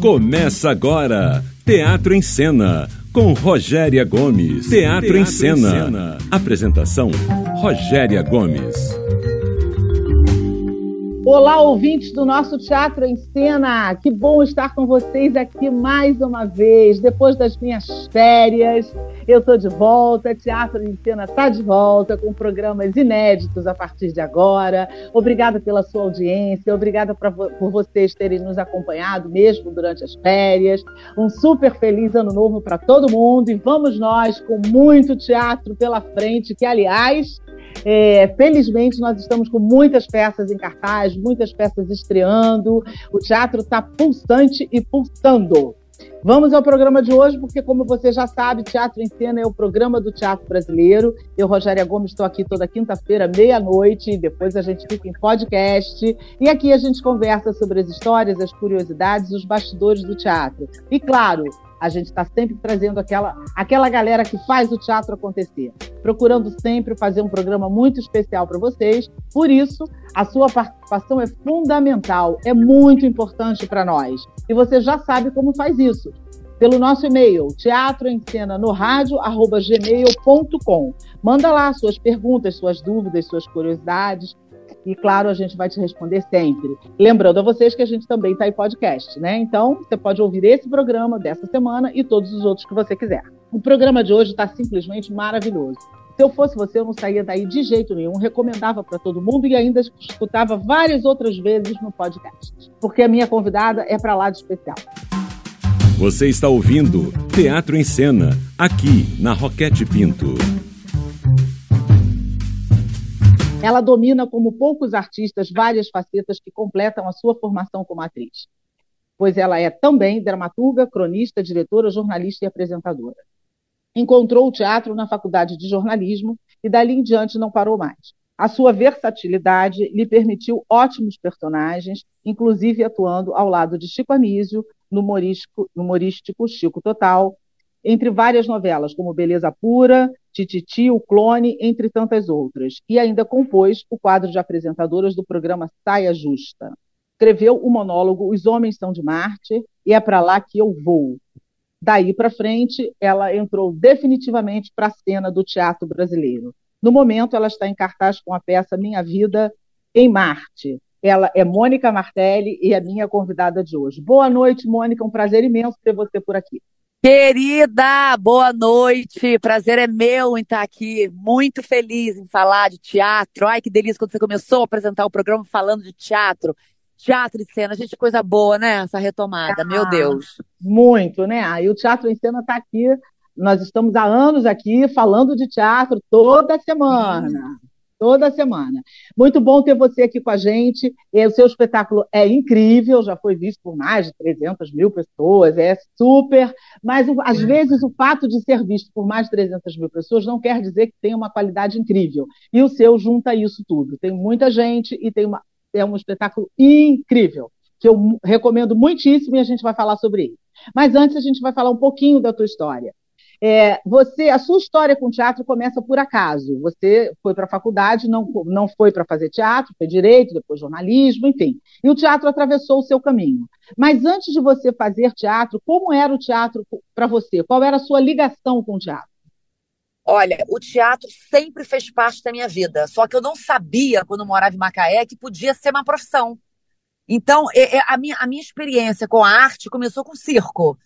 Começa agora Teatro em Cena com Rogéria Gomes. Teatro, Teatro em, cena. em Cena. Apresentação Rogéria Gomes. Olá, ouvintes do nosso Teatro em Cena. Que bom estar com vocês aqui mais uma vez. Depois das minhas férias, eu estou de volta. Teatro em Cena está de volta com programas inéditos a partir de agora. Obrigada pela sua audiência. Obrigada pra, por vocês terem nos acompanhado mesmo durante as férias. Um super feliz ano novo para todo mundo. E vamos nós com muito teatro pela frente, que, aliás, é, felizmente, nós estamos com muitas peças em cartaz, muitas peças estreando. O teatro está pulsante e pulsando. Vamos ao programa de hoje, porque, como você já sabe, Teatro em Cena é o programa do teatro brasileiro. Eu, Rogéria Gomes, estou aqui toda quinta-feira, meia-noite, depois a gente fica em podcast. E aqui a gente conversa sobre as histórias, as curiosidades, os bastidores do teatro. E, claro, a gente está sempre trazendo aquela, aquela galera que faz o teatro acontecer, procurando sempre fazer um programa muito especial para vocês. Por isso, a sua participação é fundamental, é muito importante para nós. E você já sabe como faz isso. Pelo nosso e-mail, teatroencena.no.radio@gmail.com. Manda lá suas perguntas, suas dúvidas, suas curiosidades. E claro, a gente vai te responder sempre. Lembrando a vocês que a gente também está em podcast, né? Então, você pode ouvir esse programa dessa semana e todos os outros que você quiser. O programa de hoje está simplesmente maravilhoso. Se eu fosse você, eu não saía daí de jeito nenhum, recomendava para todo mundo e ainda escutava várias outras vezes no podcast, porque a minha convidada é para lá de especial. Você está ouvindo Teatro em Cena, aqui na Roquete Pinto. Ela domina, como poucos artistas, várias facetas que completam a sua formação como atriz, pois ela é também dramaturga, cronista, diretora, jornalista e apresentadora. Encontrou o teatro na faculdade de jornalismo e dali em diante não parou mais. A sua versatilidade lhe permitiu ótimos personagens, inclusive atuando ao lado de Chico Anísio no humorístico, no humorístico Chico Total, entre várias novelas, como Beleza Pura, Tititi, O Clone, entre tantas outras. E ainda compôs o quadro de apresentadoras do programa Saia Justa. Escreveu o monólogo Os Homens São de Marte e É para Lá Que Eu Vou. Daí para frente, ela entrou definitivamente para a cena do teatro brasileiro. No momento, ela está em cartaz com a peça Minha Vida em Marte. Ela é Mônica Martelli e é minha convidada de hoje. Boa noite, Mônica. Um prazer imenso ter você por aqui. Querida, boa noite. Prazer é meu em estar aqui. Muito feliz em falar de teatro. Ai, que delícia quando você começou a apresentar o programa falando de teatro. Teatro e cena, gente, coisa boa, né? Essa retomada, ah, meu Deus. Muito, né? E o Teatro em Cena está aqui. Nós estamos há anos aqui falando de teatro toda semana toda semana. Muito bom ter você aqui com a gente. O seu espetáculo é incrível, já foi visto por mais de 300 mil pessoas, é super. Mas às vezes o fato de ser visto por mais de 300 mil pessoas não quer dizer que tem uma qualidade incrível. E o seu junta isso tudo. Tem muita gente e tem uma, é um espetáculo incrível que eu recomendo muitíssimo e a gente vai falar sobre ele. Mas antes a gente vai falar um pouquinho da tua história. É, você, a sua história com teatro começa por acaso. Você foi para a faculdade, não, não foi para fazer teatro, foi direito, depois jornalismo, enfim. E o teatro atravessou o seu caminho. Mas antes de você fazer teatro, como era o teatro para você? Qual era a sua ligação com o teatro? Olha, o teatro sempre fez parte da minha vida. Só que eu não sabia, quando morava em Macaé, que podia ser uma profissão. Então, a minha, a minha experiência com a arte começou com circo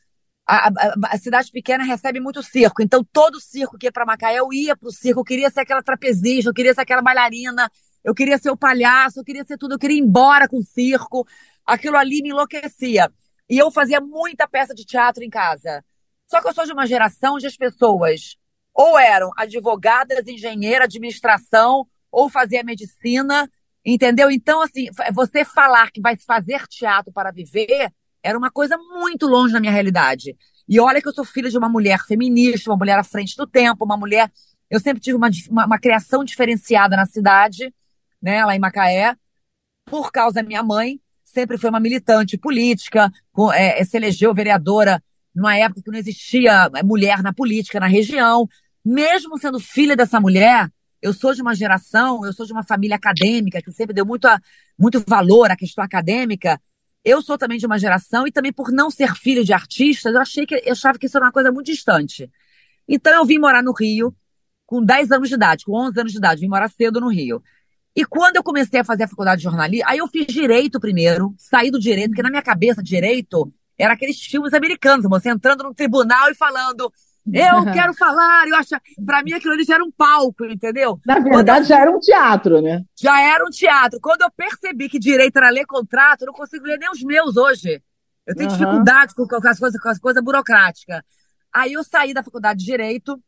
a, a, a, cidade pequena recebe muito circo, então todo circo que ia para Macaé, eu ia para o circo, eu queria ser aquela trapezista, eu queria ser aquela bailarina, eu queria ser o palhaço, eu queria ser tudo, eu queria ir embora com o circo, aquilo ali me enlouquecia. E eu fazia muita peça de teatro em casa. Só que eu sou de uma geração onde as pessoas ou eram advogadas, engenheira, administração, ou fazia medicina, entendeu? Então, assim, você falar que vai fazer teatro para viver era uma coisa muito longe da minha realidade. E olha que eu sou filha de uma mulher feminista, uma mulher à frente do tempo, uma mulher. Eu sempre tive uma, uma, uma criação diferenciada na cidade, né, lá em Macaé, por causa da minha mãe. Sempre foi uma militante política, com, é, se elegeu vereadora numa época que não existia é, mulher na política na região. Mesmo sendo filha dessa mulher, eu sou de uma geração, eu sou de uma família acadêmica que sempre deu muito, a, muito valor à questão acadêmica. Eu sou também de uma geração e também por não ser filho de artistas, eu achei que eu achava que isso era uma coisa muito distante. Então eu vim morar no Rio com 10 anos de idade, com 11 anos de idade, vim morar cedo no Rio. E quando eu comecei a fazer a faculdade de jornalismo, aí eu fiz direito primeiro, saí do direito, porque na minha cabeça direito era aqueles filmes americanos, você entrando no tribunal e falando eu quero falar, eu acho. Pra mim aquilo ali já era um palco, entendeu? Na verdade, eu... já era um teatro, né? Já era um teatro. Quando eu percebi que direito era ler contrato, eu não consigo ler nem os meus hoje. Eu tenho uhum. dificuldade com, com, as coisas, com as coisas burocráticas. Aí eu saí da faculdade de Direito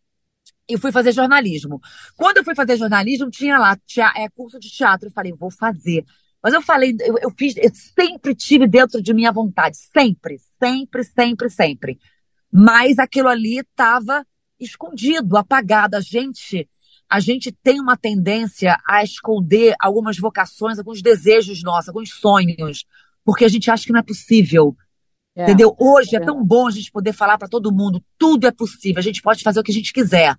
e fui fazer jornalismo. Quando eu fui fazer jornalismo, tinha lá é, curso de teatro. Eu falei, vou fazer. Mas eu falei, eu, eu fiz, eu sempre tive dentro de minha vontade. Sempre, sempre, sempre, sempre mas aquilo ali estava escondido, apagado. A gente, a gente tem uma tendência a esconder algumas vocações, alguns desejos nossos, alguns sonhos, porque a gente acha que não é possível. É, entendeu? Hoje é, é tão bom a gente poder falar para todo mundo, tudo é possível, a gente pode fazer o que a gente quiser.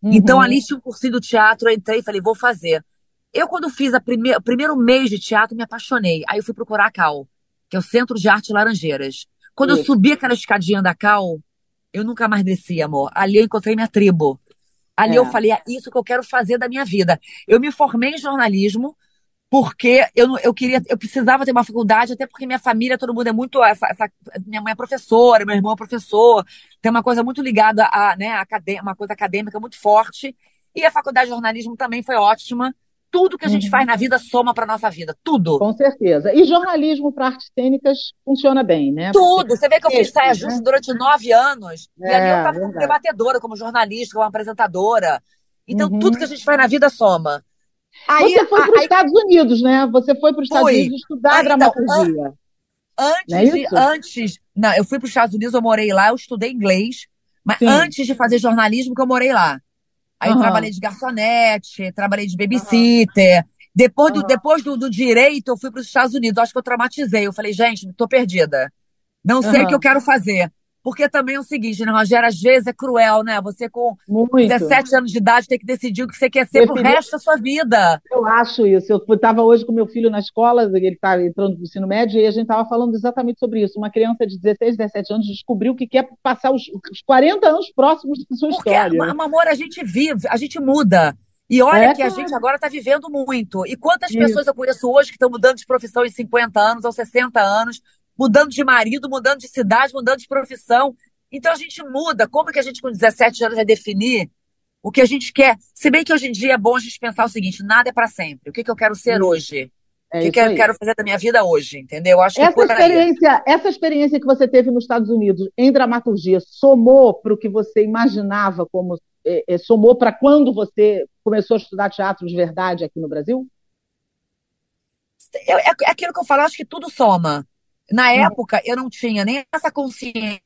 Uhum. Então ali tinha um cursinho do teatro, eu entrei e falei, vou fazer. Eu, quando fiz a prime o primeiro mês de teatro, me apaixonei. Aí eu fui procurar a Cal, que é o Centro de Arte Laranjeiras. Quando Isso. eu subi aquela escadinha da Cal, eu nunca mais desci, amor. Ali eu encontrei minha tribo. Ali é. eu falei, é isso que eu quero fazer da minha vida. Eu me formei em jornalismo porque eu, eu queria, eu precisava ter uma faculdade, até porque minha família, todo mundo é muito. Essa, essa, minha mãe é professora, meu irmão é professor, tem uma coisa muito ligada a, né, a uma coisa acadêmica muito forte. E a faculdade de jornalismo também foi ótima tudo que a gente uhum. faz na vida soma para nossa vida, tudo. Com certeza. E jornalismo para artes cênicas funciona bem, né? Tudo. Você vê que eu fiz saia justa né? durante nove anos, é, e ali eu estava como debatedora, como jornalista, como apresentadora. Então, uhum. tudo que a gente faz na vida soma. Aí, Você foi para os Estados Unidos, né? Você foi para os Estados Unidos estudar então, dramaturgia. Antes, não é de, antes. Não, eu fui para os Estados Unidos, eu morei lá, eu estudei inglês. Mas Sim. antes de fazer jornalismo, que eu morei lá. Aí uhum. trabalhei de garçonete, trabalhei de babysitter. Uhum. Depois, do, depois do, do, direito, eu fui para os Estados Unidos. Acho que eu traumatizei. Eu falei, gente, tô perdida. Não sei o que eu quero fazer. Porque também é o seguinte, né, Rogério? Às vezes é cruel, né? Você com Muito. 17 anos de idade tem que decidir o que você quer ser Definir... pro resto da sua vida. Eu acho isso. Eu estava hoje com meu filho na escola, ele está entrando no ensino médio, e a gente estava falando exatamente sobre isso. Uma criança de 16, 17 anos descobriu que quer passar os, os 40 anos próximos da sua Porque, história. Porque, amor, a gente vive, a gente muda. E olha é, que a gente agora está vivendo muito. E quantas isso. pessoas eu conheço hoje que estão mudando de profissão em 50 anos ou 60 anos, mudando de marido, mudando de cidade, mudando de profissão. Então a gente muda. Como que a gente com 17 anos vai definir o que a gente quer? Se bem que hoje em dia é bom a gente pensar o seguinte: nada é para sempre. O que, que eu quero ser hoje? É o que, que eu quero fazer da minha vida hoje, entendeu? Acho essa experiência, essa experiência que você teve nos Estados Unidos em dramaturgia somou para o que você imaginava como é, é, somou para quando você começou a estudar teatro de verdade aqui no Brasil? É, é, é aquilo que eu falo, acho que tudo soma. Na hum. época, eu não tinha nem essa consciência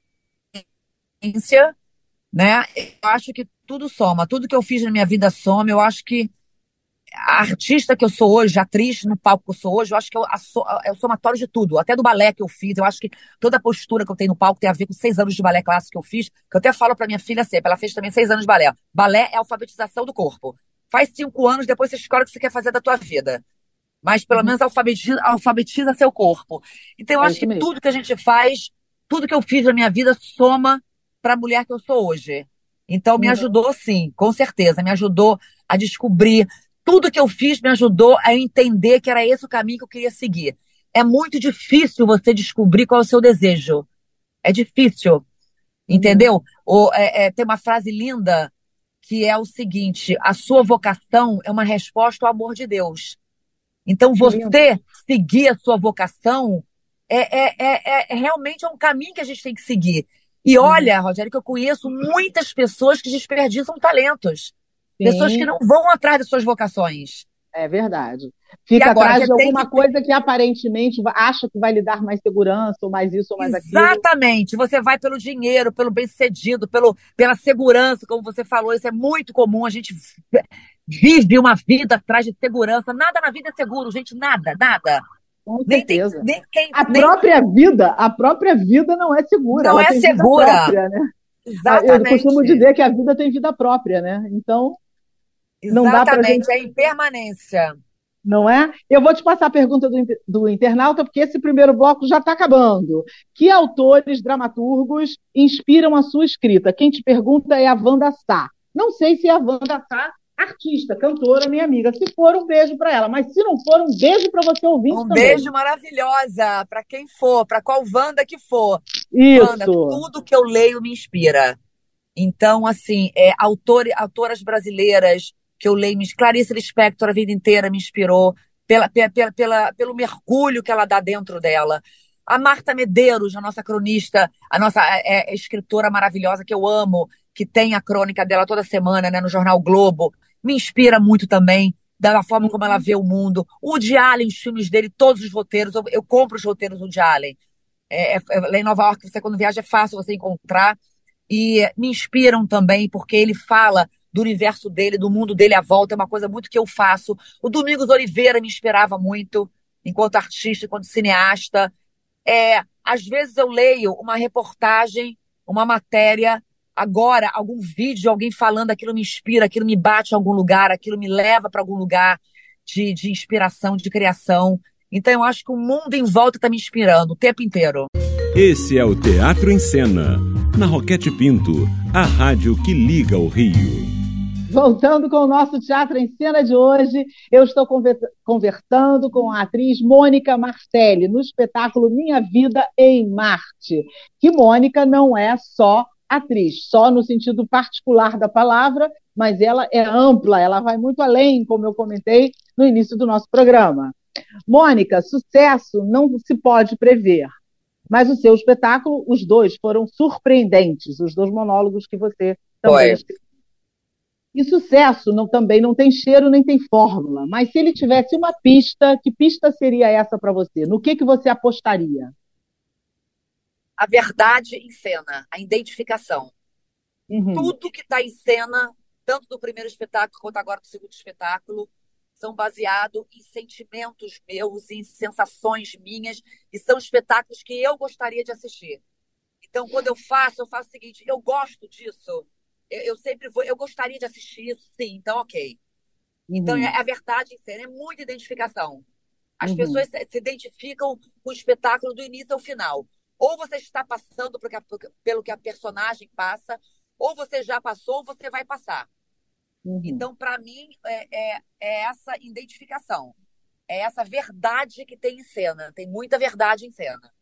né? Eu acho que tudo soma, tudo que eu fiz na minha vida soma. Eu acho que a artista que eu sou hoje, a atriz no palco que eu sou hoje, eu acho que eu, é o somatório de tudo, até do balé que eu fiz. Eu acho que toda a postura que eu tenho no palco tem a ver com seis anos de balé clássico que eu fiz, que eu até falo para minha filha sempre, ela fez também seis anos de balé. Balé é alfabetização do corpo. Faz cinco anos, depois você escolhe o que você quer fazer da tua vida. Mas pelo uhum. menos alfabetiza, alfabetiza seu corpo. Então eu é acho que mesmo. tudo que a gente faz, tudo que eu fiz na minha vida soma para a mulher que eu sou hoje. Então me uhum. ajudou sim, com certeza, me ajudou a descobrir tudo que eu fiz me ajudou a entender que era esse o caminho que eu queria seguir. É muito difícil você descobrir qual é o seu desejo. É difícil, entendeu? Ou, é, é, tem uma frase linda que é o seguinte: a sua vocação é uma resposta ao amor de Deus. Então você seguir a sua vocação é, é, é, é, realmente é um caminho que a gente tem que seguir. E uhum. olha, Rogério, que eu conheço muitas pessoas que desperdiçam talentos. Sim. Pessoas que não vão atrás de suas vocações. É verdade. Fica agora, atrás de alguma que... coisa que aparentemente acha que vai lhe dar mais segurança, ou mais isso, ou mais Exatamente. aquilo. Exatamente. Você vai pelo dinheiro, pelo bem-sucedido, pelo, pela segurança, como você falou. Isso é muito comum. A gente vive uma vida atrás de segurança. Nada na vida é seguro, gente. Nada, nada. Com certeza. Nem, nem a nem... própria vida, a própria vida não é segura. Não é segura. Própria, né? Exatamente. Eu costumo dizer que a vida tem vida própria, né? Então, Exatamente, não dá pra gente... é impermanência. não é? Eu vou te passar a pergunta do, do internauta, porque esse primeiro bloco já está acabando. Que autores, dramaturgos inspiram a sua escrita? Quem te pergunta é a Wanda Sá. Não sei se é a Wanda Sá artista, cantora, minha amiga. Se for, um beijo para ela. Mas se não for, um beijo para você ouvir Um também. beijo maravilhosa para quem for, para qual Wanda que for. Isso. Wanda, tudo que eu leio me inspira. Então, assim, é, autor, autoras brasileiras que eu leio, Clarice Lispector a vida inteira me inspirou pela, pela, pela, pelo mergulho que ela dá dentro dela. A Marta Medeiros, a nossa cronista, a nossa é, é, escritora maravilhosa que eu amo, que tem a crônica dela toda semana né, no Jornal Globo, me inspira muito também da forma como ela vê o mundo. O Woody Allen, os filmes dele, todos os roteiros, eu, eu compro os roteiros do Woody Allen. É, é, lá em Nova York, você quando viaja é fácil você encontrar. E me inspiram também, porque ele fala do universo dele, do mundo dele à volta, é uma coisa muito que eu faço. O Domingos Oliveira me inspirava muito, enquanto artista, enquanto cineasta. É, às vezes eu leio uma reportagem, uma matéria, agora algum vídeo, alguém falando, aquilo me inspira, aquilo me bate em algum lugar, aquilo me leva para algum lugar de, de inspiração, de criação. Então eu acho que o mundo em volta está me inspirando o tempo inteiro. Esse é o Teatro em Cena, na Roquete Pinto, a rádio que liga o Rio. Voltando com o nosso Teatro em Cena de hoje, eu estou conversando com a atriz Mônica Marcelli no espetáculo Minha Vida em Marte. Que Mônica não é só atriz, só no sentido particular da palavra, mas ela é ampla, ela vai muito além, como eu comentei no início do nosso programa. Mônica, sucesso não se pode prever, mas o seu espetáculo, os dois foram surpreendentes, os dois monólogos que você também escreveu. E sucesso não, também não tem cheiro nem tem fórmula, mas se ele tivesse uma pista, que pista seria essa para você? No que, que você apostaria? A verdade em cena, a identificação. Uhum. Tudo que está em cena, tanto do primeiro espetáculo quanto agora do segundo espetáculo, são baseados em sentimentos meus, em sensações minhas, e são espetáculos que eu gostaria de assistir. Então, quando eu faço, eu faço o seguinte: eu gosto disso, eu, eu sempre vou, eu gostaria de assistir isso, sim, então ok. Então, uhum. é a verdade em cena, é muita identificação. As uhum. pessoas se, se identificam com o espetáculo do início ao final. Ou você está passando pelo que a personagem passa, ou você já passou, ou você vai passar. Uhum. Então, para mim, é, é, é, essa identificação. É essa verdade que tem em cena. Tem muita verdade em cena.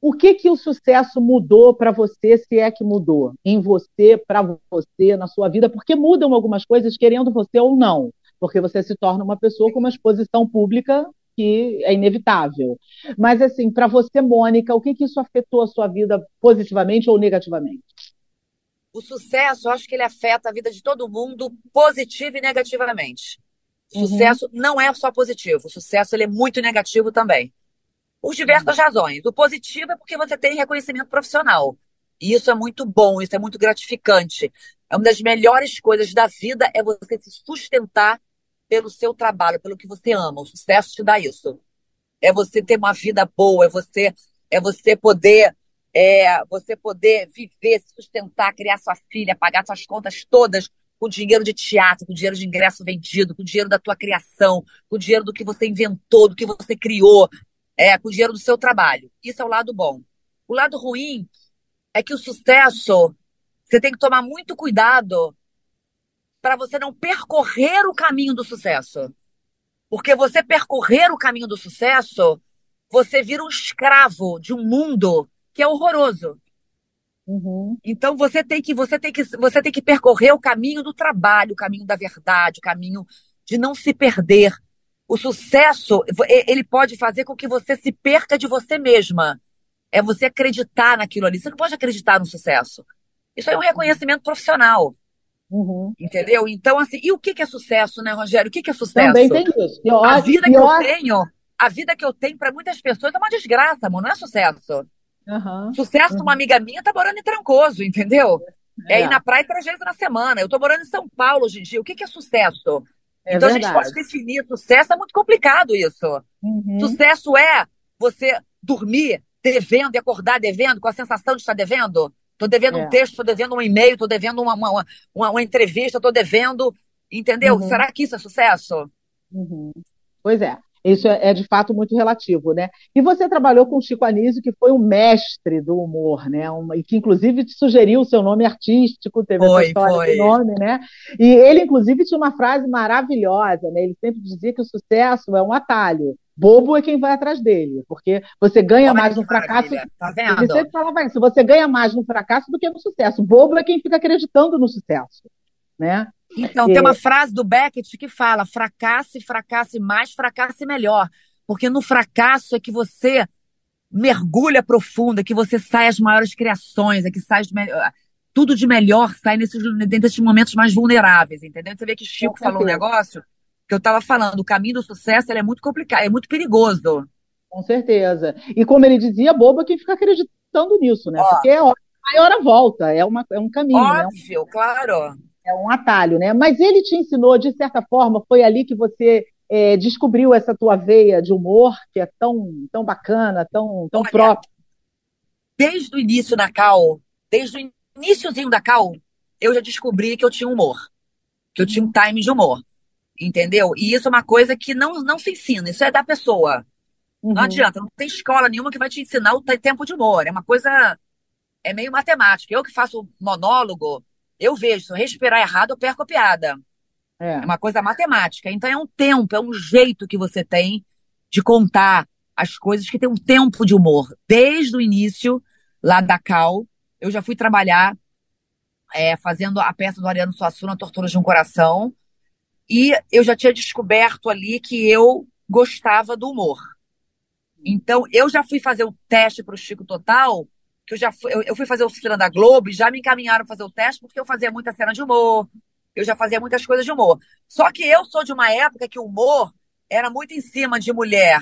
O que que o sucesso mudou para você, se é que mudou? Em você, para você, na sua vida? Porque mudam algumas coisas, querendo você ou não. Porque você se torna uma pessoa com uma exposição pública que é inevitável. Mas, assim, para você, Mônica, o que, que isso afetou a sua vida positivamente ou negativamente? O sucesso, eu acho que ele afeta a vida de todo mundo, positivo e negativamente. O uhum. sucesso não é só positivo, o sucesso ele é muito negativo também por diversas razões. O positivo é porque você tem reconhecimento profissional. E isso é muito bom, isso é muito gratificante. É uma das melhores coisas da vida é você se sustentar pelo seu trabalho, pelo que você ama. O sucesso te dá isso. É você ter uma vida boa, é você é você poder é você poder viver, se sustentar, criar sua filha, pagar suas contas todas com dinheiro de teatro, com dinheiro de ingresso vendido, com dinheiro da tua criação, com dinheiro do que você inventou, do que você criou, é, com dinheiro do seu trabalho. Isso é o lado bom. O lado ruim é que o sucesso, você tem que tomar muito cuidado para você não percorrer o caminho do sucesso. Porque você percorrer o caminho do sucesso, você vira um escravo de um mundo que é horroroso. Uhum. Então você tem que você tem que você tem que percorrer o caminho do trabalho, o caminho da verdade, o caminho de não se perder, o sucesso, ele pode fazer com que você se perca de você mesma. É você acreditar naquilo ali. Você não pode acreditar no sucesso. Isso é um reconhecimento profissional. Uhum. Entendeu? Então, assim, e o que é sucesso, né, Rogério? O que é sucesso? Também tem isso. Eu a vida que eu tenho, a vida que eu tenho para muitas pessoas é uma desgraça, amor, não é sucesso. Uhum. Sucesso uhum. uma amiga minha tá morando em Trancoso, entendeu? É. é ir na praia três vezes na semana. Eu tô morando em São Paulo hoje em dia. O que é sucesso? É então verdade. a gente pode definir sucesso, é muito complicado isso. Uhum. Sucesso é você dormir devendo e acordar devendo, com a sensação de estar devendo. Estou devendo é. um texto, estou devendo um e-mail, estou devendo uma, uma, uma, uma, entrevista, estou devendo. Entendeu? Uhum. Será que isso é sucesso? Uhum. Pois é. Isso é, é, de fato muito relativo, né? E você trabalhou com o Chico Anísio, que foi um mestre do humor, né? Uma, e que inclusive te sugeriu o seu nome artístico, teve foi, essa história foi. nome, né? E ele inclusive tinha uma frase maravilhosa, né? Ele sempre dizia que o sucesso é um atalho. Bobo é quem vai atrás dele, porque você ganha Olha mais no fracasso. Tá vendo? Sempre falava isso, você ganha mais no fracasso do que no sucesso. Bobo é quem fica acreditando no sucesso, né? Então, tem uma frase do Beckett que fala: fracasse, fracasse mais, fracasse melhor. Porque no fracasso é que você mergulha profundo, é que você sai as maiores criações, é que sai de melhor. Tudo de melhor sai nesses, nesses momentos mais vulneráveis, entendeu? Você vê que Chico falou um negócio que eu estava falando, o caminho do sucesso é muito complicado, é muito perigoso. Com certeza. E como ele dizia, boba quem fica acreditando nisso, né? Ó, Porque é maior a volta, é, uma, é um caminho. Óbvio, né? claro é um atalho, né? Mas ele te ensinou, de certa forma, foi ali que você é, descobriu essa tua veia de humor, que é tão, tão bacana, tão, tão Olha, própria. Desde o início da Cal, desde o iníciozinho da Cal, eu já descobri que eu tinha humor, que eu tinha um time de humor, entendeu? E isso é uma coisa que não, não se ensina, isso é da pessoa. Uhum. Não adianta, não tem escola nenhuma que vai te ensinar o tempo de humor, é uma coisa, é meio matemática. Eu que faço monólogo, eu vejo, se eu respirar errado, eu perco a piada. É. é uma coisa matemática. Então é um tempo, é um jeito que você tem de contar as coisas que tem um tempo de humor. Desde o início, lá da Cal, eu já fui trabalhar é, fazendo a peça do Ariano Suassuna, Tortura de um Coração, e eu já tinha descoberto ali que eu gostava do humor. Então, eu já fui fazer o teste para o Chico Total que eu já fui, eu, eu fui fazer oficina da Globo e já me encaminharam fazer o teste porque eu fazia muita cena de humor, eu já fazia muitas coisas de humor. Só que eu sou de uma época que o humor era muito em cima de mulher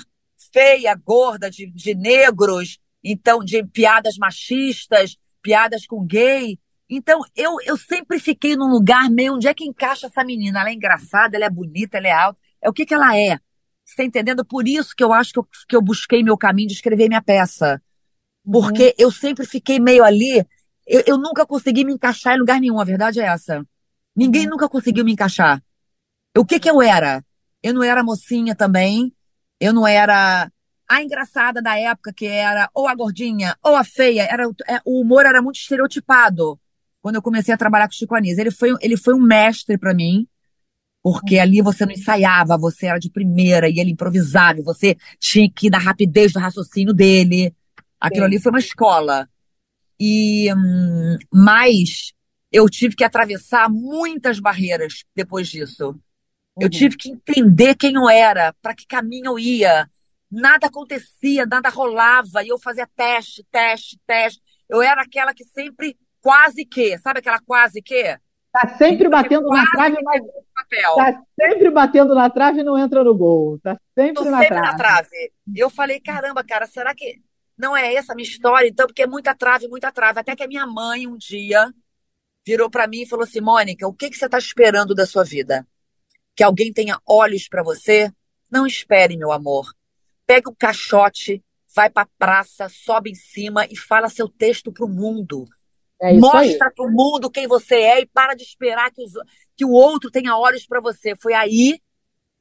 feia, gorda, de, de negros, então de piadas machistas, piadas com gay. Então eu, eu sempre fiquei num lugar meio onde é que encaixa essa menina. Ela é engraçada, ela é bonita, ela é alta. É o que, que ela é. Você tá entendendo? Por isso que eu acho que eu, que eu busquei meu caminho de escrever minha peça. Porque uhum. eu sempre fiquei meio ali, eu, eu, nunca consegui me encaixar em lugar nenhum, a verdade é essa. Ninguém uhum. nunca conseguiu me encaixar. O que que eu era? Eu não era mocinha também, eu não era a engraçada da época que era ou a gordinha ou a feia, era é, o humor era muito estereotipado. Quando eu comecei a trabalhar com o Chico Anísio, ele foi ele foi um mestre para mim. Porque ali você não ensaiava, você era de primeira e ele improvisava, e você tinha que ir da rapidez do raciocínio dele. Aquilo Sim. ali foi uma escola. E hum, mas eu tive que atravessar muitas barreiras depois disso. Uhum. Eu tive que entender quem eu era, para que caminho eu ia. Nada acontecia, nada rolava, e eu fazia teste, teste, teste. Eu era aquela que sempre quase que, sabe aquela quase que? Tá sempre batendo na trave, mas tá sempre batendo na trave e não entra no gol. Tá sempre, Tô na, sempre trave. na trave. Eu falei, caramba, cara, será que não é essa a minha história, então, porque é muita trave, muita trave. Até que a minha mãe, um dia, virou para mim e falou assim: Mônica, o que, que você está esperando da sua vida? Que alguém tenha olhos para você? Não espere, meu amor. Pega o caixote, vai para a praça, sobe em cima e fala seu texto para o mundo. É Mostra para o mundo quem você é e para de esperar que, os, que o outro tenha olhos para você. Foi aí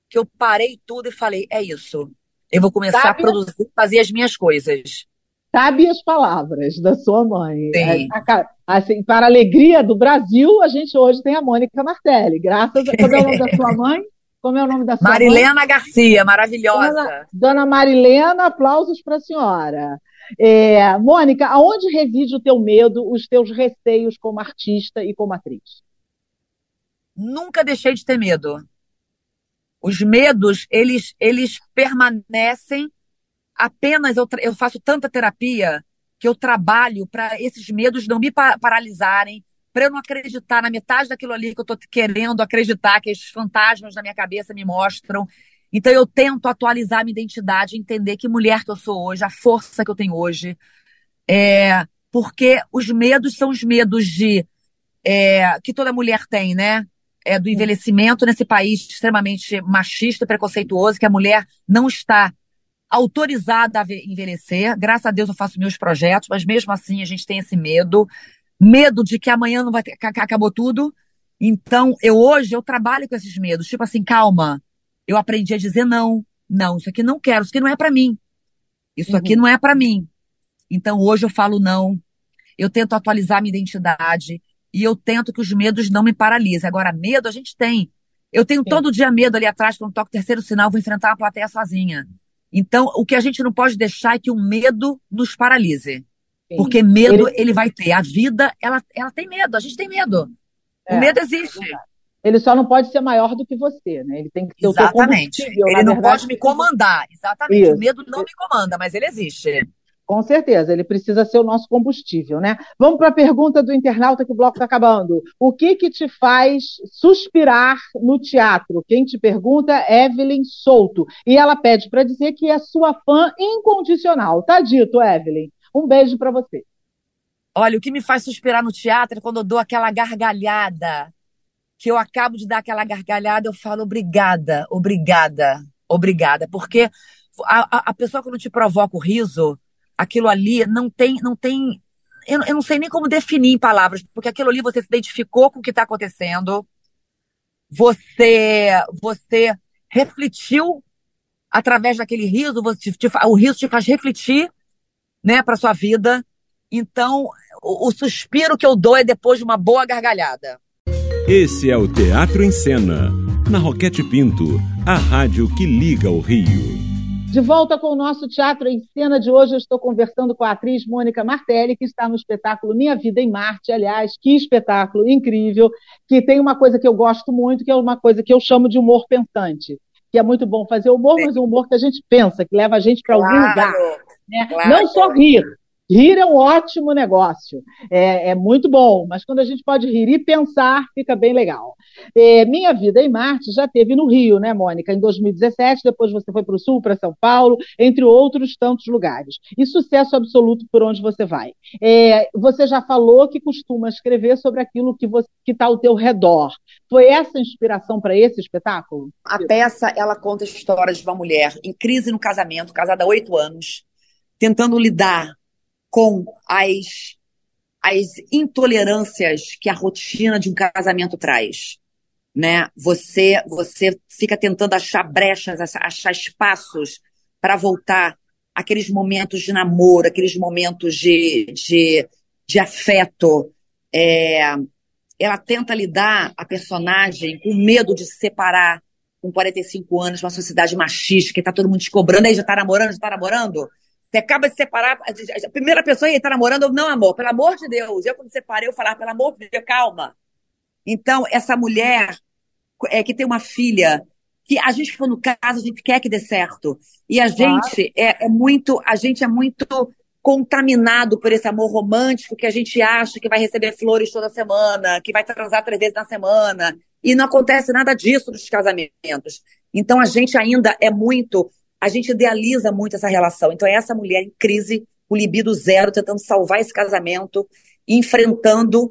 que eu parei tudo e falei: é isso. Eu vou começar Sabe? a produzir, fazer as minhas coisas. Sabe as palavras da sua mãe. Sim. É, assim, para a alegria do Brasil, a gente hoje tem a Mônica Martelli. Graças a. Como é o nome da sua mãe? Como é o nome da sua Marilena mãe? Garcia, maravilhosa. Dona, Dona Marilena, aplausos para a senhora. É, Mônica, aonde reside o teu medo, os teus receios como artista e como atriz? Nunca deixei de ter medo. Os medos, eles, eles permanecem apenas. Eu, eu faço tanta terapia que eu trabalho para esses medos não me paralisarem, para eu não acreditar na metade daquilo ali que eu estou querendo acreditar, que esses fantasmas na minha cabeça me mostram. Então eu tento atualizar a minha identidade, entender que mulher que eu sou hoje, a força que eu tenho hoje. É, porque os medos são os medos de é, que toda mulher tem, né? é, do envelhecimento nesse país extremamente machista, preconceituoso, que a mulher não está autorizada a envelhecer. Graças a Deus eu faço meus projetos, mas mesmo assim a gente tem esse medo, medo de que amanhã não vai ter, acabou tudo. Então, eu hoje eu trabalho com esses medos, tipo assim, calma. Eu aprendi a dizer não. Não, isso aqui não quero, isso aqui não é para mim. Isso uhum. aqui não é para mim. Então hoje eu falo não. Eu tento atualizar minha identidade e eu tento que os medos não me paralisem. Agora, medo a gente tem. Eu tenho Sim. todo dia medo ali atrás, quando toco o terceiro sinal, vou enfrentar uma plateia sozinha. Então, o que a gente não pode deixar é que o medo nos paralise. Sim. Porque medo ele... ele vai ter. A vida, ela, ela tem medo, a gente tem medo. É, o medo existe. É ele só não pode ser maior do que você, né? Ele tem que ter Exatamente. o Ele não verdade, pode me comandar. Exatamente. Isso. O medo não me comanda, mas ele existe. Com certeza, ele precisa ser o nosso combustível, né? Vamos para a pergunta do internauta que o bloco está acabando. O que que te faz suspirar no teatro? Quem te pergunta é Evelyn Souto. E ela pede para dizer que é sua fã incondicional. Tá dito, Evelyn. Um beijo para você. Olha, o que me faz suspirar no teatro é quando eu dou aquela gargalhada que eu acabo de dar aquela gargalhada, eu falo obrigada, obrigada, obrigada. Porque a, a pessoa quando te provoca o riso, aquilo ali não tem, não tem. Eu, eu não sei nem como definir em palavras, porque aquilo ali você se identificou com o que está acontecendo, você, você refletiu através daquele riso, você, te, o riso te faz refletir, né, para sua vida. Então, o, o suspiro que eu dou é depois de uma boa gargalhada. Esse é o Teatro em Cena, na Roquete Pinto, a rádio que liga o Rio. De volta com o nosso Teatro em Cena de hoje, eu estou conversando com a atriz Mônica Martelli, que está no espetáculo Minha Vida em Marte. Aliás, que espetáculo incrível, que tem uma coisa que eu gosto muito, que é uma coisa que eu chamo de humor pensante. Que é muito bom fazer humor, mas um humor que a gente pensa, que leva a gente para claro, algum lugar. Né? Claro. Não só rir, Rir é um ótimo negócio, é, é, muito bom, mas quando a gente pode rir e pensar, fica bem legal. É, Minha Vida em Marte já teve no Rio, né, Mônica? Em 2017, depois você foi para o Sul, para São Paulo, entre outros tantos lugares. E sucesso absoluto por onde você vai. É, você já falou que costuma escrever sobre aquilo que está ao teu redor. Foi essa a inspiração para esse espetáculo? A peça, ela conta a história de uma mulher em crise no casamento, casada há oito anos, tentando lidar com as, as intolerâncias que a rotina de um casamento traz. Né? Você, você fica tentando achar brechas, achar espaços para voltar aqueles momentos de namoro, aqueles momentos de, de, de afeto. É, ela tenta lidar, a personagem, com medo de se separar com 45 anos, uma sociedade machista, que está todo mundo te cobrando, aí já está namorando, já está namorando. Você acaba de separar, a primeira pessoa ia estar namorando, não, amor, pelo amor de Deus. Eu, quando separei, eu falava, pelo amor de Deus, calma. Então, essa mulher é, que tem uma filha, que a gente, quando casa, a gente quer que dê certo. E a gente é, é muito, a gente é muito contaminado por esse amor romântico que a gente acha que vai receber flores toda semana, que vai transar três vezes na semana. E não acontece nada disso nos casamentos. Então a gente ainda é muito a gente idealiza muito essa relação. Então, é essa mulher em crise, o libido zero, tentando salvar esse casamento, enfrentando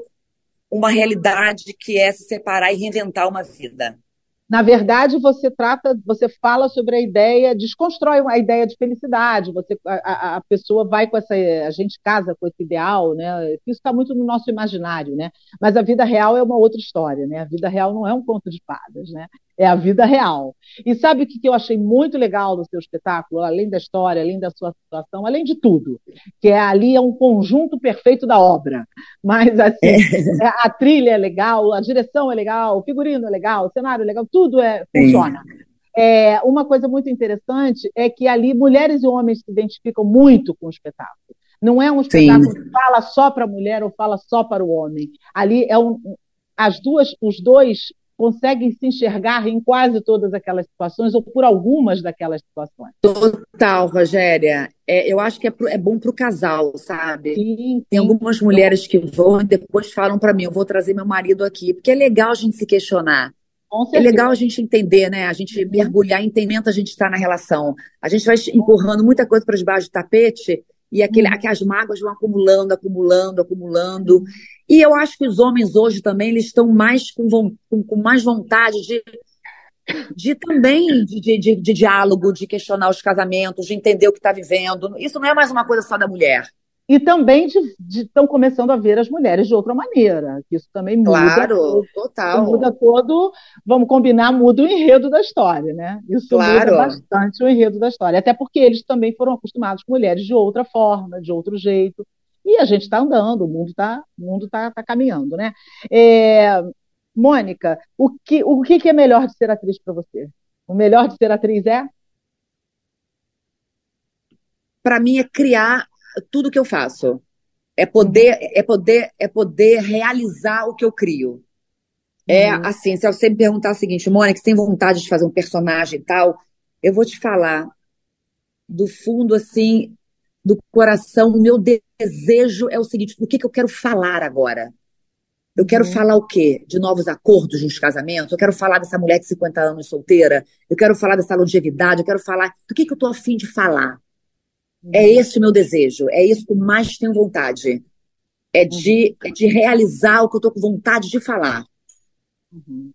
uma realidade que é se separar e reinventar uma vida. Na verdade, você trata, você fala sobre a ideia, desconstrói a ideia de felicidade. Você, a, a pessoa vai com essa, a gente casa com esse ideal, né? Isso está muito no nosso imaginário, né? Mas a vida real é uma outra história, né? A vida real não é um conto de fadas, né? É a vida real. E sabe o que eu achei muito legal do seu espetáculo, além da história, além da sua situação, além de tudo, que é ali é um conjunto perfeito da obra. Mas assim, é. a trilha é legal, a direção é legal, o figurino é legal, o cenário é legal, tudo tudo é, funciona. É, uma coisa muito interessante é que ali mulheres e homens se identificam muito com o espetáculo. Não é um espetáculo Sim. que fala só para a mulher ou fala só para o homem. Ali é um, as duas, os dois conseguem se enxergar em quase todas aquelas situações, ou por algumas daquelas situações. Total, Rogéria. É, eu acho que é, pro, é bom para o casal, sabe? Sim, Tem algumas mulheres que vão e depois falam para mim: eu vou trazer meu marido aqui, porque é legal a gente se questionar. É legal a gente entender, né? A gente mergulhar em entendimento, a gente está na relação. A gente vai empurrando muita coisa para debaixo do tapete e aquele, uhum. as mágoas vão acumulando, acumulando, acumulando. E eu acho que os homens hoje também eles estão mais com, com, com mais vontade de, de também de, de, de, diálogo, de questionar os casamentos, de entender o que está vivendo. Isso não é mais uma coisa só da mulher. E também estão começando a ver as mulheres de outra maneira, que isso também muda. Claro, total. Muda todo, vamos combinar, muda o enredo da história, né? Isso claro. muda bastante o enredo da história. Até porque eles também foram acostumados com mulheres de outra forma, de outro jeito. E a gente está andando, o mundo está mundo tá, tá caminhando, né? É, Mônica, o que, o que é melhor de ser atriz para você? O melhor de ser atriz é? Para mim é criar tudo que eu faço. É poder, uhum. é poder, é poder realizar o que eu crio. É uhum. assim, se você me perguntar o seguinte, Mônica, você tem vontade de fazer um personagem e tal, eu vou te falar do fundo assim do coração, o meu desejo é o seguinte: do que, que eu quero falar agora? Eu quero uhum. falar o quê? De novos acordos nos casamentos? Eu quero falar dessa mulher de 50 anos solteira? Eu quero falar dessa longevidade? Eu quero falar. Do que, que eu estou afim de falar? É esse o meu desejo. É isso que eu mais tenho vontade. É de, é de realizar o que eu estou com vontade de falar. Uhum.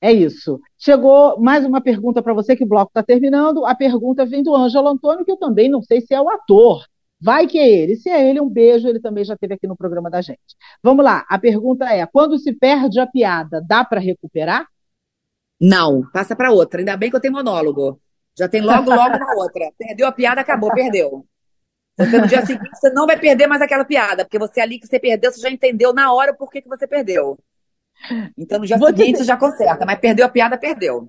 É isso. Chegou mais uma pergunta para você, que o bloco está terminando. A pergunta vem do Ângelo Antônio, que eu também não sei se é o ator. Vai que é ele. Se é ele, um beijo. Ele também já esteve aqui no programa da gente. Vamos lá. A pergunta é: quando se perde a piada, dá para recuperar? Não. Passa para outra. Ainda bem que eu tenho monólogo. Já tem logo, logo na outra. Perdeu a piada, acabou, perdeu. Você no dia seguinte você não vai perder mais aquela piada, porque você ali que você perdeu, você já entendeu na hora por que, que você perdeu. Então, no dia você seguinte, te... já conserta, mas perdeu a piada, perdeu.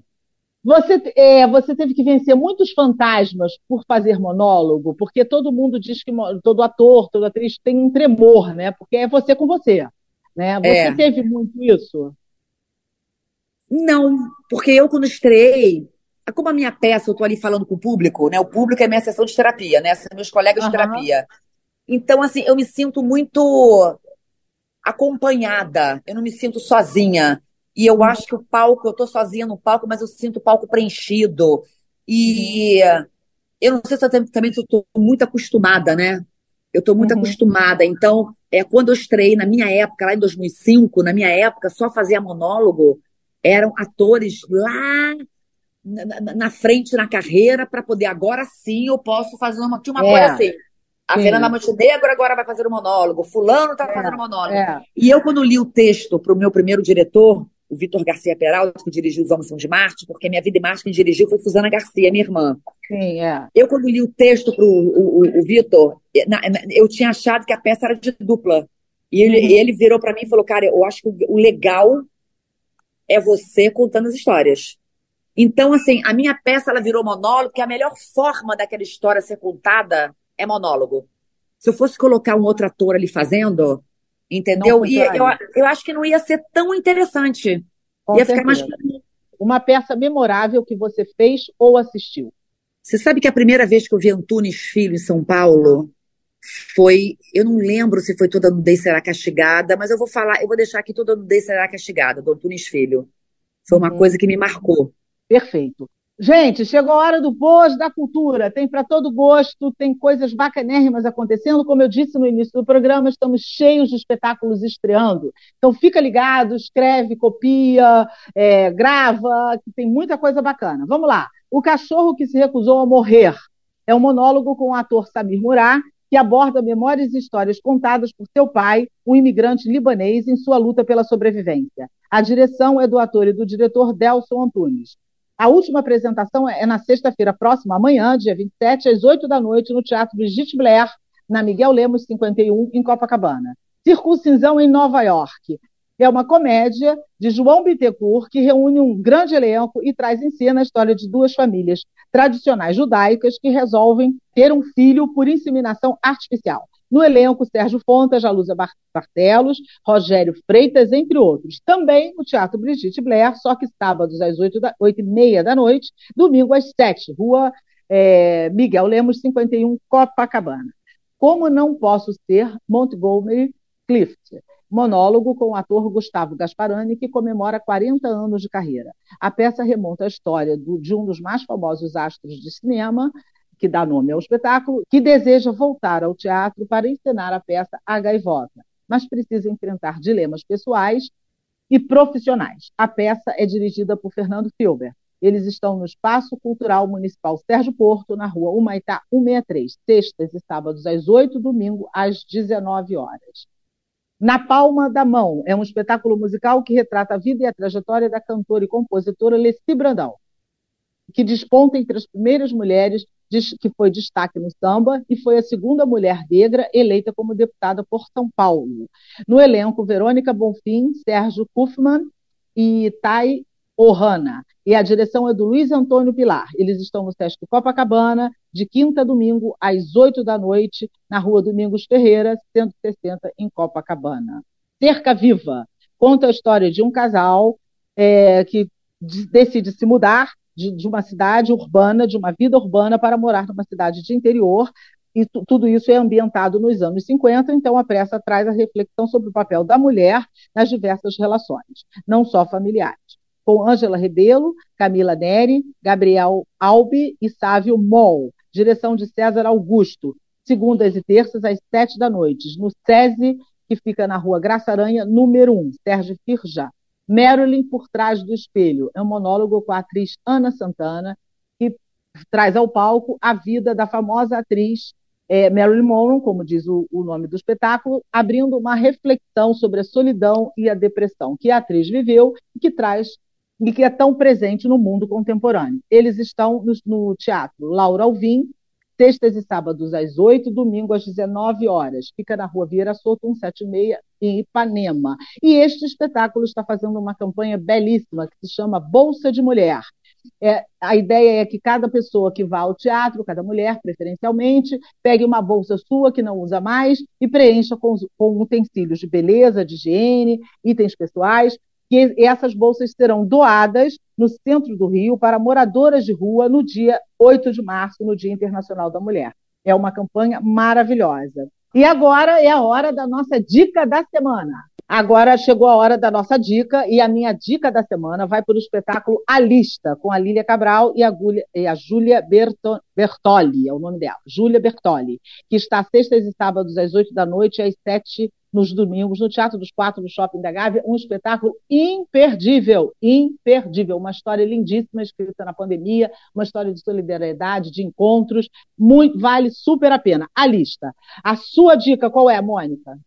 Você, é, você teve que vencer muitos fantasmas por fazer monólogo, porque todo mundo diz que todo ator, toda atriz tem um tremor, né? Porque é você com você. Né? Você é. teve muito isso? Não, porque eu, quando estreiei, como a minha peça, eu estou ali falando com o público, né? O público é minha sessão de terapia, né? São meus colegas uhum. de terapia. Então, assim, eu me sinto muito acompanhada, eu não me sinto sozinha. E eu acho que o palco, eu estou sozinha no palco, mas eu sinto o palco preenchido. E eu não sei se eu também estou muito acostumada, né? Eu estou muito uhum. acostumada. Então, é, quando eu estrei na minha época, lá em 2005, na minha época, só fazia monólogo, eram atores lá na, na frente na carreira para poder, agora sim, eu posso fazer uma, tinha uma é. coisa assim. A Sim. Fernanda Montenegro agora vai fazer o um monólogo, fulano está é, fazendo um monólogo. É. E eu, quando li o texto para o meu primeiro diretor, o Vitor Garcia Peralta, que dirigiu Os Homens São de Marte, porque minha vida e Marte quem dirigiu foi Fusana Garcia, minha irmã. Sim, é. Eu, quando li o texto para o, o, o Vitor, eu tinha achado que a peça era de dupla. E ele, uhum. ele virou para mim e falou, cara, eu acho que o legal é você contando as histórias. Então, assim, a minha peça ela virou monólogo, que a melhor forma daquela história ser contada é monólogo. Se eu fosse colocar um outro ator ali fazendo, entendeu? E eu, eu acho que não ia ser tão interessante. Com ia certeza. ficar mais. Uma peça memorável que você fez ou assistiu? Você sabe que a primeira vez que eu vi Antunes Filho em São Paulo foi, eu não lembro se foi Toda Nudez Será Castigada, mas eu vou falar, eu vou deixar aqui Toda Nudez Será Castigada, do Antunes Filho. Foi uma uhum. coisa que me marcou. Perfeito. Gente, chegou a hora do Boas da Cultura. Tem para todo gosto, tem coisas bacanérrimas acontecendo. Como eu disse no início do programa, estamos cheios de espetáculos estreando. Então fica ligado, escreve, copia, é, grava, que tem muita coisa bacana. Vamos lá. O Cachorro que se recusou a morrer é um monólogo com o ator Samir Murat, que aborda memórias e histórias contadas por seu pai, um imigrante libanês, em sua luta pela sobrevivência. A direção é do ator e do diretor Delson Antunes. A última apresentação é na sexta-feira próxima, amanhã, dia 27, às 8 da noite, no Teatro Brigitte Blair, na Miguel Lemos 51, em Copacabana. Circuncisão em Nova York. É uma comédia de João Bittencourt que reúne um grande elenco e traz em cena a história de duas famílias tradicionais judaicas que resolvem ter um filho por inseminação artificial. No elenco, Sérgio Fonta, Jalusa Bartelos, Rogério Freitas, entre outros. Também no Teatro Brigitte Blair, só que sábados às 8, da, 8 e meia da noite, domingo às 7, Rua é, Miguel Lemos, 51, Copacabana. Como não posso ser Montgomery Clift, monólogo com o ator Gustavo Gasparani, que comemora 40 anos de carreira. A peça remonta a história do, de um dos mais famosos astros de cinema, que dá nome ao espetáculo, que deseja voltar ao teatro para encenar a peça A Gaivota, mas precisa enfrentar dilemas pessoais e profissionais. A peça é dirigida por Fernando Filber Eles estão no Espaço Cultural Municipal Sérgio Porto, na rua Humaitá 163, sextas e sábados às 8, domingo às 19 horas. Na Palma da Mão é um espetáculo musical que retrata a vida e a trajetória da cantora e compositora Leci Brandão, que desponta entre as primeiras mulheres que foi destaque no samba e foi a segunda mulher negra eleita como deputada por São Paulo. No elenco, Verônica Bonfim, Sérgio Kufman e Tai Ohana. E a direção é do Luiz Antônio Pilar. Eles estão no Sesc Copacabana, de quinta a domingo, às oito da noite, na rua Domingos Ferreira, 160, em Copacabana. Cerca Viva conta a história de um casal é, que decide se mudar de, de, uma cidade urbana, de uma vida urbana, para morar numa cidade de interior. E tudo isso é ambientado nos anos 50, então a peça traz a reflexão sobre o papel da mulher nas diversas relações, não só familiares com Ângela Rebelo, Camila Neri, Gabriel Albi e Sávio Mol. Direção de César Augusto. Segundas e terças, às sete da noite, no SESI, que fica na rua Graça Aranha, número 1, Sérgio Firjá. Marilyn por trás do espelho. É um monólogo com a atriz Ana Santana, que traz ao palco a vida da famosa atriz é, Marilyn Monroe, como diz o, o, nome do espetáculo, abrindo uma reflexão sobre a solidão e a depressão que a atriz viveu e que traz e que é tão presente no mundo contemporâneo. Eles estão no, no teatro Laura Alvim, sextas e sábados às 8, domingo às 19 horas. Fica na rua Vieira Souto, 176, em Ipanema. E este espetáculo está fazendo uma campanha belíssima que se chama Bolsa de Mulher. É, a ideia é que cada pessoa que vá ao teatro, cada mulher, preferencialmente, pegue uma bolsa sua que não usa mais e preencha com, com utensílios de beleza, de higiene, itens pessoais, que essas bolsas serão doadas no centro do Rio para moradoras de rua no dia 8 de março, no Dia Internacional da Mulher. É uma campanha maravilhosa. E agora é a hora da nossa dica da semana. Agora chegou a hora da nossa dica, e a minha dica da semana vai para o espetáculo A Lista, com a Lília Cabral e a, e a Júlia Bertoli, é o nome dela, Júlia Bertoli, que está sextas e sábados às oito da noite e às sete nos domingos, no Teatro dos Quatro, no Shopping da Gávea, um espetáculo imperdível, imperdível, uma história lindíssima escrita na pandemia, uma história de solidariedade, de encontros, muito, vale super a pena. A lista. A sua dica qual é, Mônica?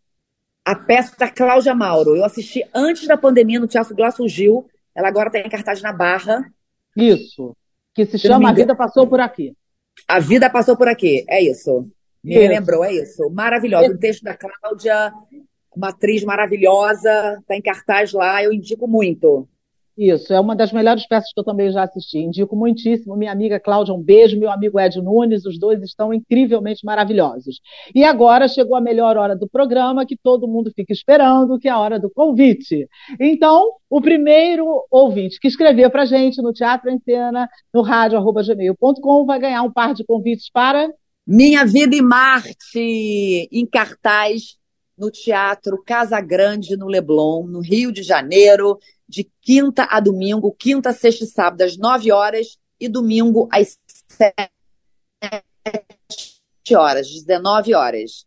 A peça da Cláudia Mauro. Eu assisti antes da pandemia no Teatro Glaço Gil, ela agora está em cartaz na Barra. Isso, que se chama A Vida Passou Por Aqui. A Vida Passou Por Aqui, é isso. Me isso. lembrou, é isso. Maravilhosa. O texto da Cláudia, uma atriz maravilhosa, está em cartaz lá, eu indico muito. Isso, é uma das melhores peças que eu também já assisti. Indico muitíssimo. Minha amiga Cláudia, um beijo. Meu amigo Ed Nunes, os dois estão incrivelmente maravilhosos. E agora chegou a melhor hora do programa, que todo mundo fica esperando, que é a hora do convite. Então, o primeiro ouvinte que escrever para gente no Teatro em Cena, no rádio.gmail.com, vai ganhar um par de convites para minha Vida em Marte, em cartaz no Teatro Casa Grande, no Leblon, no Rio de Janeiro, de quinta a domingo, quinta, sexta e sábado, às nove horas, e domingo às sete horas, 19 horas.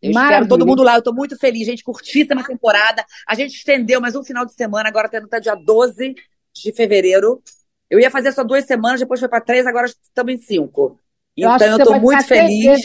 Eu Maravilha. espero todo mundo lá, eu estou muito feliz, gente, curtíssima temporada. A gente estendeu mais um final de semana, agora até dia 12 de fevereiro. Eu ia fazer só duas semanas, depois foi para três, agora estamos em cinco. Eu então eu estou muito feliz.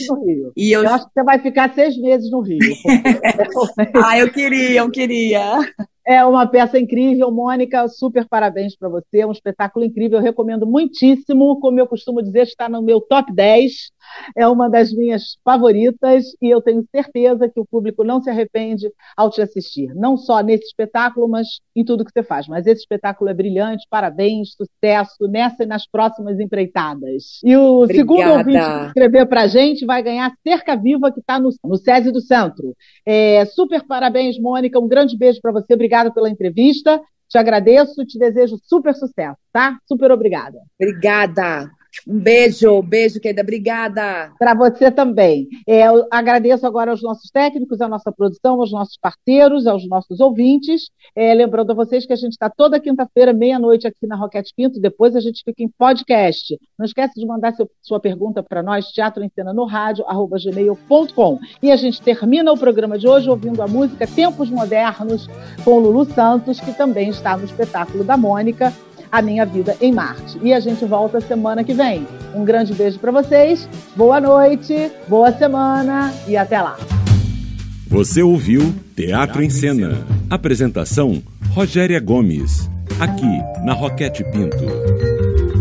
E eu... eu acho que você vai ficar seis meses no Rio. ah, eu queria, eu queria. É uma peça incrível, Mônica. Super parabéns para você. É um espetáculo incrível. Eu recomendo muitíssimo. Como eu costumo dizer, está no meu top 10. É uma das minhas favoritas e eu tenho certeza que o público não se arrepende ao te assistir. Não só nesse espetáculo, mas em tudo que você faz. Mas esse espetáculo é brilhante. Parabéns, sucesso nessa e nas próximas empreitadas. E o Obrigada. segundo ouvinte que escrever para a gente vai ganhar Cerca Viva, que está no, no SESI do Centro. É, super parabéns, Mônica. Um grande beijo para você. Obrigada pela entrevista. Te agradeço, te desejo super sucesso, tá? Super obrigada. Obrigada. Um beijo, beijo, querida. Obrigada. Para você também. É, eu agradeço agora aos nossos técnicos, à nossa produção, aos nossos parceiros, aos nossos ouvintes. É, lembrando a vocês que a gente está toda quinta-feira, meia-noite, aqui na Roquete Pinto. Depois a gente fica em podcast. Não esquece de mandar seu, sua pergunta para nós, teatro em cena no rádio, arroba gmail.com. E a gente termina o programa de hoje ouvindo a música Tempos Modernos com Lulu Santos, que também está no espetáculo da Mônica A Minha Vida em Marte. E a gente volta semana que vem. Um grande beijo para vocês, boa noite, boa semana e até lá. Você ouviu Teatro em Cena. Apresentação: Rogéria Gomes. Aqui na Roquete Pinto.